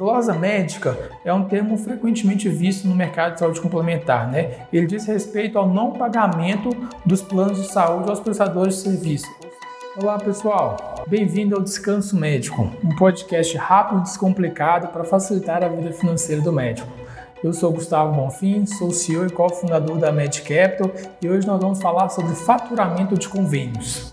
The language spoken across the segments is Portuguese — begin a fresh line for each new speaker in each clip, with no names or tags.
Glosa médica é um termo frequentemente visto no mercado de saúde complementar, né? Ele diz respeito ao não pagamento dos planos de saúde aos prestadores de serviço. Olá pessoal, bem-vindo ao Descanso Médico, um podcast rápido e descomplicado para facilitar a vida financeira do médico. Eu sou Gustavo Bonfim, sou CEO e cofundador da Med Capital e hoje nós vamos falar sobre faturamento de convênios.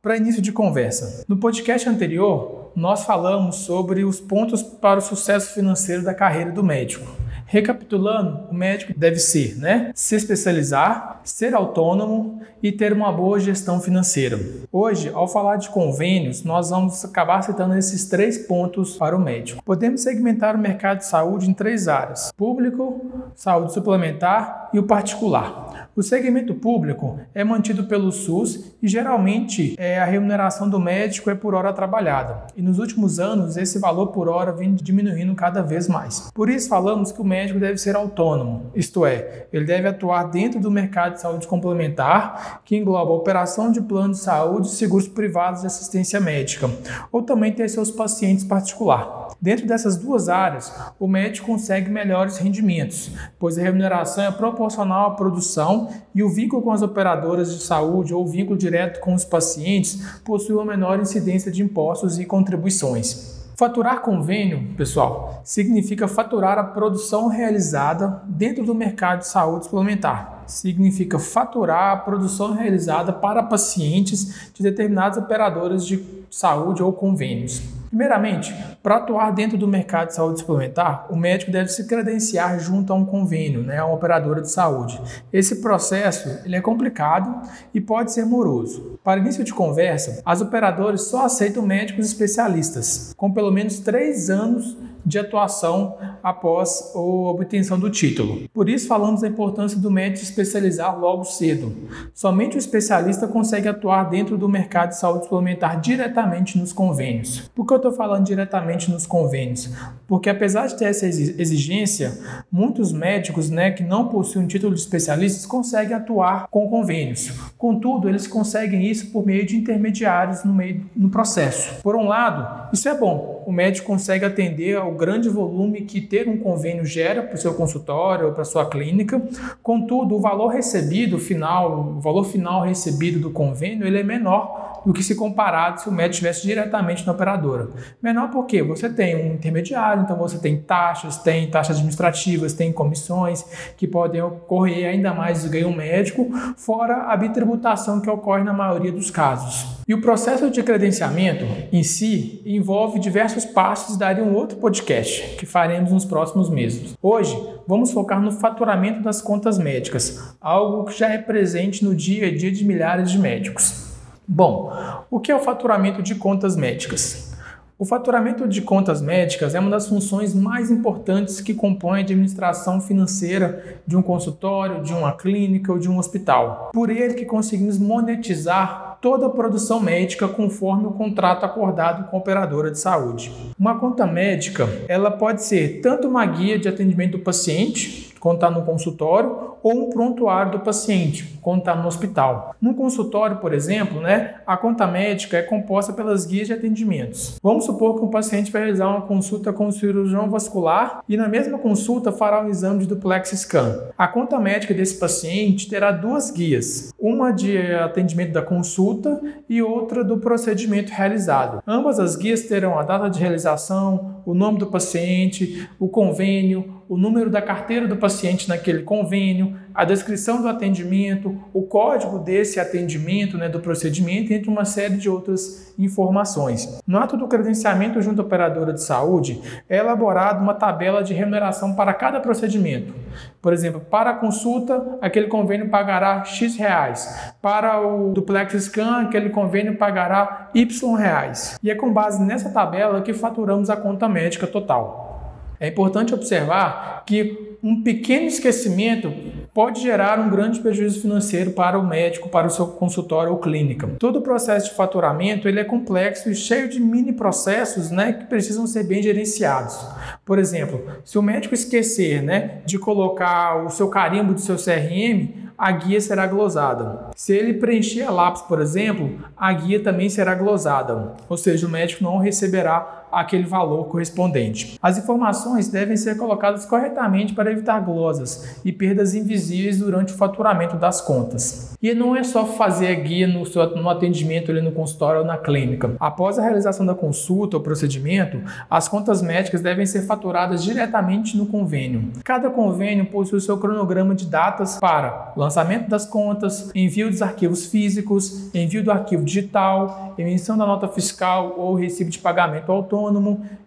Para início de conversa, no podcast anterior nós falamos sobre os pontos para o sucesso financeiro da carreira do médico. Recapitulando, o médico deve ser, né, se especializar, ser autônomo e ter uma boa gestão financeira. Hoje, ao falar de convênios, nós vamos acabar citando esses três pontos para o médico. Podemos segmentar o mercado de saúde em três áreas: público, saúde suplementar e o particular. O segmento público é mantido pelo SUS e geralmente é, a remuneração do médico é por hora trabalhada. E nos últimos anos esse valor por hora vem diminuindo cada vez mais. Por isso falamos que o médico deve ser autônomo, isto é, ele deve atuar dentro do mercado de saúde complementar, que engloba operação de plano de saúde seguros privados de assistência médica, ou também ter seus pacientes particular. Dentro dessas duas áreas, o médico consegue melhores rendimentos, pois a remuneração é proporcional à produção e o vínculo com as operadoras de saúde ou o vínculo direto com os pacientes possui uma menor incidência de impostos e contribuições. Faturar convênio, pessoal, significa faturar a produção realizada dentro do mercado de saúde suplementar. Significa faturar a produção realizada para pacientes de determinadas operadoras de saúde ou convênios. Primeiramente, para atuar dentro do mercado de saúde suplementar, o médico deve se credenciar junto a um convênio, né, a uma operadora de saúde. Esse processo ele é complicado e pode ser moroso. Para início de conversa, as operadoras só aceitam médicos especialistas, com pelo menos três anos de atuação após a obtenção do título. Por isso falamos da importância do médico especializar logo cedo. Somente o especialista consegue atuar dentro do mercado de saúde suplementar diretamente nos convênios. Por que eu estou falando diretamente nos convênios? Porque apesar de ter essa exigência, muitos médicos né, que não possuem título de especialistas conseguem atuar com convênios. Contudo, eles conseguem isso por meio de intermediários no meio no processo. Por um lado, isso é bom. O médico consegue atender ao grande volume que ter um convênio gera para o seu consultório ou para a sua clínica. Contudo, o valor recebido final, o valor final recebido do convênio, ele é menor do que se comparado se o médico estivesse diretamente na operadora. Menor porque você tem um intermediário, então você tem taxas, tem taxas administrativas, tem comissões que podem ocorrer ainda mais do ganho médico, fora a bitributação que ocorre na maioria dos casos. E o processo de credenciamento em si envolve diversos passos e daria um outro podcast que faremos nos próximos meses. Hoje, vamos focar no faturamento das contas médicas, algo que já é presente no dia a dia de milhares de médicos. Bom, o que é o faturamento de contas médicas? O faturamento de contas médicas é uma das funções mais importantes que compõe a administração financeira de um consultório, de uma clínica ou de um hospital. Por ele que conseguimos monetizar toda a produção médica conforme o contrato acordado com a operadora de saúde. Uma conta médica, ela pode ser tanto uma guia de atendimento do paciente, quando está no consultório, ou um prontuário do paciente, quando está no hospital. No consultório, por exemplo, né, a conta médica é composta pelas guias de atendimentos. Vamos supor que um paciente vai realizar uma consulta com o cirurgião vascular e na mesma consulta fará um exame de duplex scan. A conta médica desse paciente terá duas guias, uma de atendimento da consulta e outra do procedimento realizado. Ambas as guias terão a data de realização, o nome do paciente, o convênio, o número da carteira do paciente naquele convênio, a descrição do atendimento, o código desse atendimento, né, do procedimento, entre uma série de outras informações. No ato do credenciamento junto à operadora de saúde, é elaborada uma tabela de remuneração para cada procedimento. Por exemplo, para a consulta, aquele convênio pagará X reais. Para o duplex scan, aquele convênio pagará Y reais. E é com base nessa tabela que faturamos a conta médica total. É importante observar que um pequeno esquecimento pode gerar um grande prejuízo financeiro para o médico, para o seu consultório ou clínica. Todo o processo de faturamento ele é complexo e cheio de mini processos né, que precisam ser bem gerenciados. Por exemplo, se o médico esquecer né, de colocar o seu carimbo do seu CRM, a guia será glosada. Se ele preencher a lápis, por exemplo, a guia também será glosada, ou seja, o médico não receberá aquele valor correspondente. As informações devem ser colocadas corretamente para evitar glosas e perdas invisíveis durante o faturamento das contas. E não é só fazer a guia no, seu, no atendimento ali no consultório ou na clínica. Após a realização da consulta ou procedimento, as contas médicas devem ser faturadas diretamente no convênio. Cada convênio possui o seu cronograma de datas para lançamento das contas, envio dos arquivos físicos, envio do arquivo digital, emissão da nota fiscal ou recibo de pagamento autônomo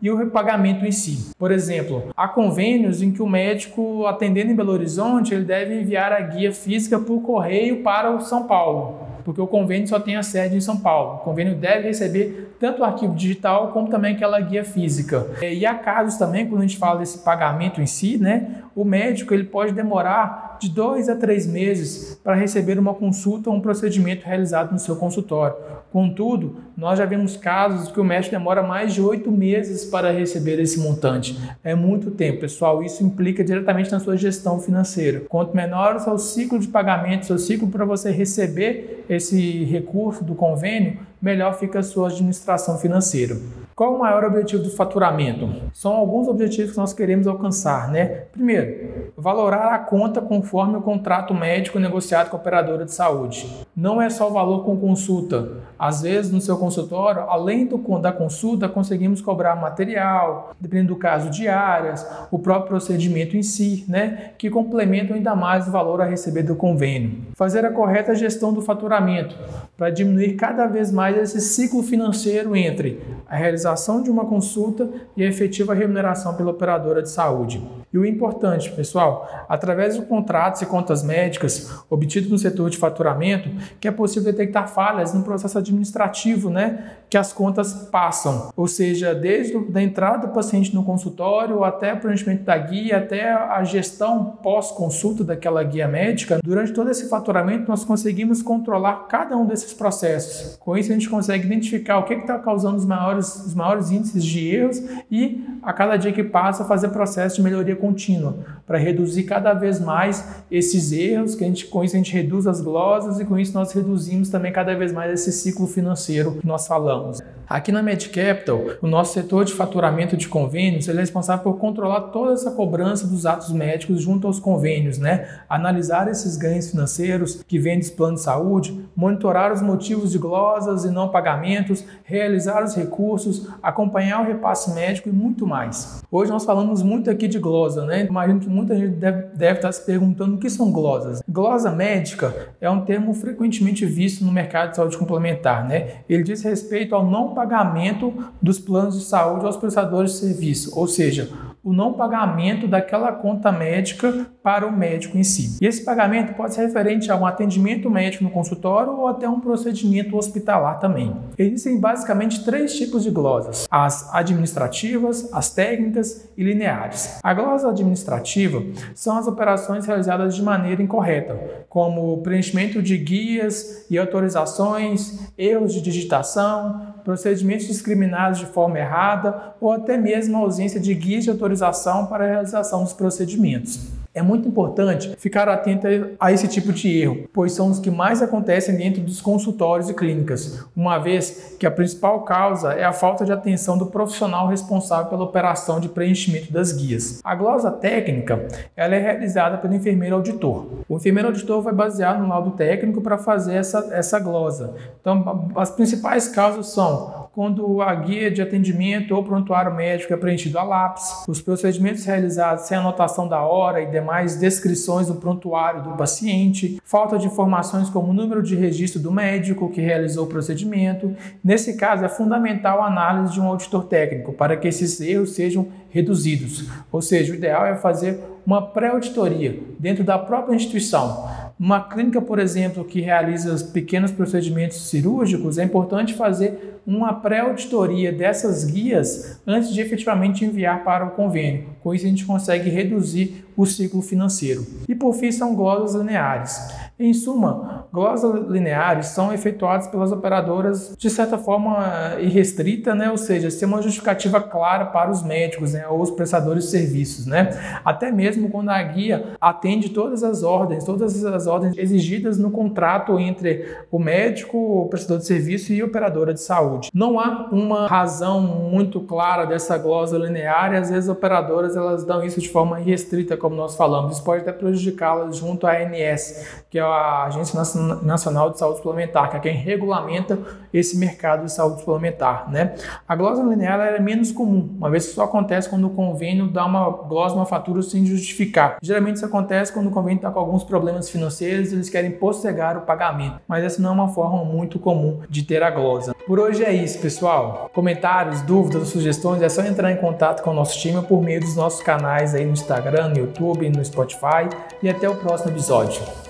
e o repagamento em si. Por exemplo, há convênios em que o médico atendendo em Belo Horizonte, ele deve enviar a guia física por correio para o São Paulo porque o convênio só tem a sede em São Paulo. O convênio deve receber tanto o arquivo digital como também aquela guia física. E há casos também, quando a gente fala desse pagamento em si, né, o médico ele pode demorar de dois a três meses para receber uma consulta ou um procedimento realizado no seu consultório. Contudo, nós já vemos casos que o médico demora mais de oito meses para receber esse montante. É muito tempo, pessoal. Isso implica diretamente na sua gestão financeira. Quanto menor o seu ciclo de pagamento, seu ciclo para você receber esse recurso do convênio, melhor fica a sua administração financeira. Qual o maior objetivo do faturamento? São alguns objetivos que nós queremos alcançar, né? Primeiro, valorar a conta conforme o contrato médico negociado com a operadora de saúde. Não é só o valor com consulta. Às vezes, no seu consultório, além do, da consulta, conseguimos cobrar material, dependendo do caso, diárias, o próprio procedimento em si, né? Que complementam ainda mais o valor a receber do convênio. Fazer a correta gestão do faturamento para diminuir cada vez mais esse ciclo financeiro entre a realização de uma consulta e a efetiva remuneração pela operadora de saúde. E o importante, pessoal, através de contratos e contas médicas obtidos no setor de faturamento, que é possível detectar falhas no processo administrativo, né, que as contas passam, ou seja, desde a entrada do paciente no consultório até o preenchimento da guia, até a gestão pós-consulta daquela guia médica, durante todo esse faturamento nós conseguimos controlar cada um desses processos. Com isso a gente consegue identificar o que está causando os maiores, os maiores índices de erros e a cada dia que passa fazer processo de melhoria contínua para reduzir cada vez mais esses erros, que a gente, com isso a gente reduz as glosas e com isso nós reduzimos também cada vez mais esse ciclo financeiro que nós falamos. well. Aqui na MedCapital, o nosso setor de faturamento de convênios é responsável por controlar toda essa cobrança dos atos médicos junto aos convênios, né? Analisar esses ganhos financeiros que vêm dos planos de saúde, monitorar os motivos de glosas e não pagamentos, realizar os recursos, acompanhar o repasse médico e muito mais. Hoje nós falamos muito aqui de glosa, né? Imagino que muita gente deve, deve estar se perguntando o que são glosas. Glosa médica é um termo frequentemente visto no mercado de saúde complementar, né? Ele diz respeito ao não pagamento dos planos de saúde aos prestadores de serviço, ou seja, o não pagamento daquela conta médica para o médico em si. E esse pagamento pode ser referente a um atendimento médico no consultório ou até um procedimento hospitalar também. Existem basicamente três tipos de glosas: as administrativas, as técnicas e lineares. A glosa administrativa são as operações realizadas de maneira incorreta, como preenchimento de guias e autorizações, erros de digitação, procedimentos discriminados de forma errada ou até mesmo a ausência de guias de autorização para a realização dos procedimentos. É muito importante ficar atento a esse tipo de erro, pois são os que mais acontecem dentro dos consultórios e clínicas, uma vez que a principal causa é a falta de atenção do profissional responsável pela operação de preenchimento das guias. A glosa técnica ela é realizada pelo enfermeiro auditor. O enfermeiro auditor vai basear no laudo técnico para fazer essa, essa glosa. Então, as principais causas são quando a guia de atendimento ou prontuário médico é preenchido a lápis, os procedimentos realizados sem anotação da hora e demais descrições do prontuário do paciente, falta de informações como o número de registro do médico que realizou o procedimento. Nesse caso, é fundamental a análise de um auditor técnico para que esses erros sejam reduzidos. Ou seja, o ideal é fazer uma pré-auditoria dentro da própria instituição. Uma clínica, por exemplo, que realiza pequenos procedimentos cirúrgicos, é importante fazer uma pré-auditoria dessas guias antes de efetivamente enviar para o convênio. Com isso, a gente consegue reduzir o ciclo financeiro. E por fim, são glosas lineares. Em suma, glosas lineares são efetuadas pelas operadoras de certa forma irrestrita, né? ou seja, sem uma justificativa clara para os médicos né? ou os prestadores de serviços. Né? Até mesmo quando a guia atende todas as ordens, todas as ordens exigidas no contrato entre o médico, o prestador de serviço e a operadora de saúde. Não há uma razão muito clara dessa glosa linear e às vezes as operadoras elas dão isso de forma irrestrita, como nós falamos. Isso pode até prejudicá-las junto à ANS, que é a Agência Nacional de Saúde Suplementar, que é quem regulamenta esse mercado de saúde suplementar. Né? A glosa linear é menos comum, uma vez que só acontece quando o convênio dá uma glosa, uma fatura sem justificar. Geralmente isso acontece quando o convênio está com alguns problemas financeiros e eles querem postergar o pagamento, mas essa não é uma forma muito comum de ter a glosa. Por hoje é isso, pessoal. Comentários, dúvidas, sugestões, é só entrar em contato com o nosso time por meio dos nossos canais aí no Instagram, no YouTube, no Spotify e até o próximo episódio.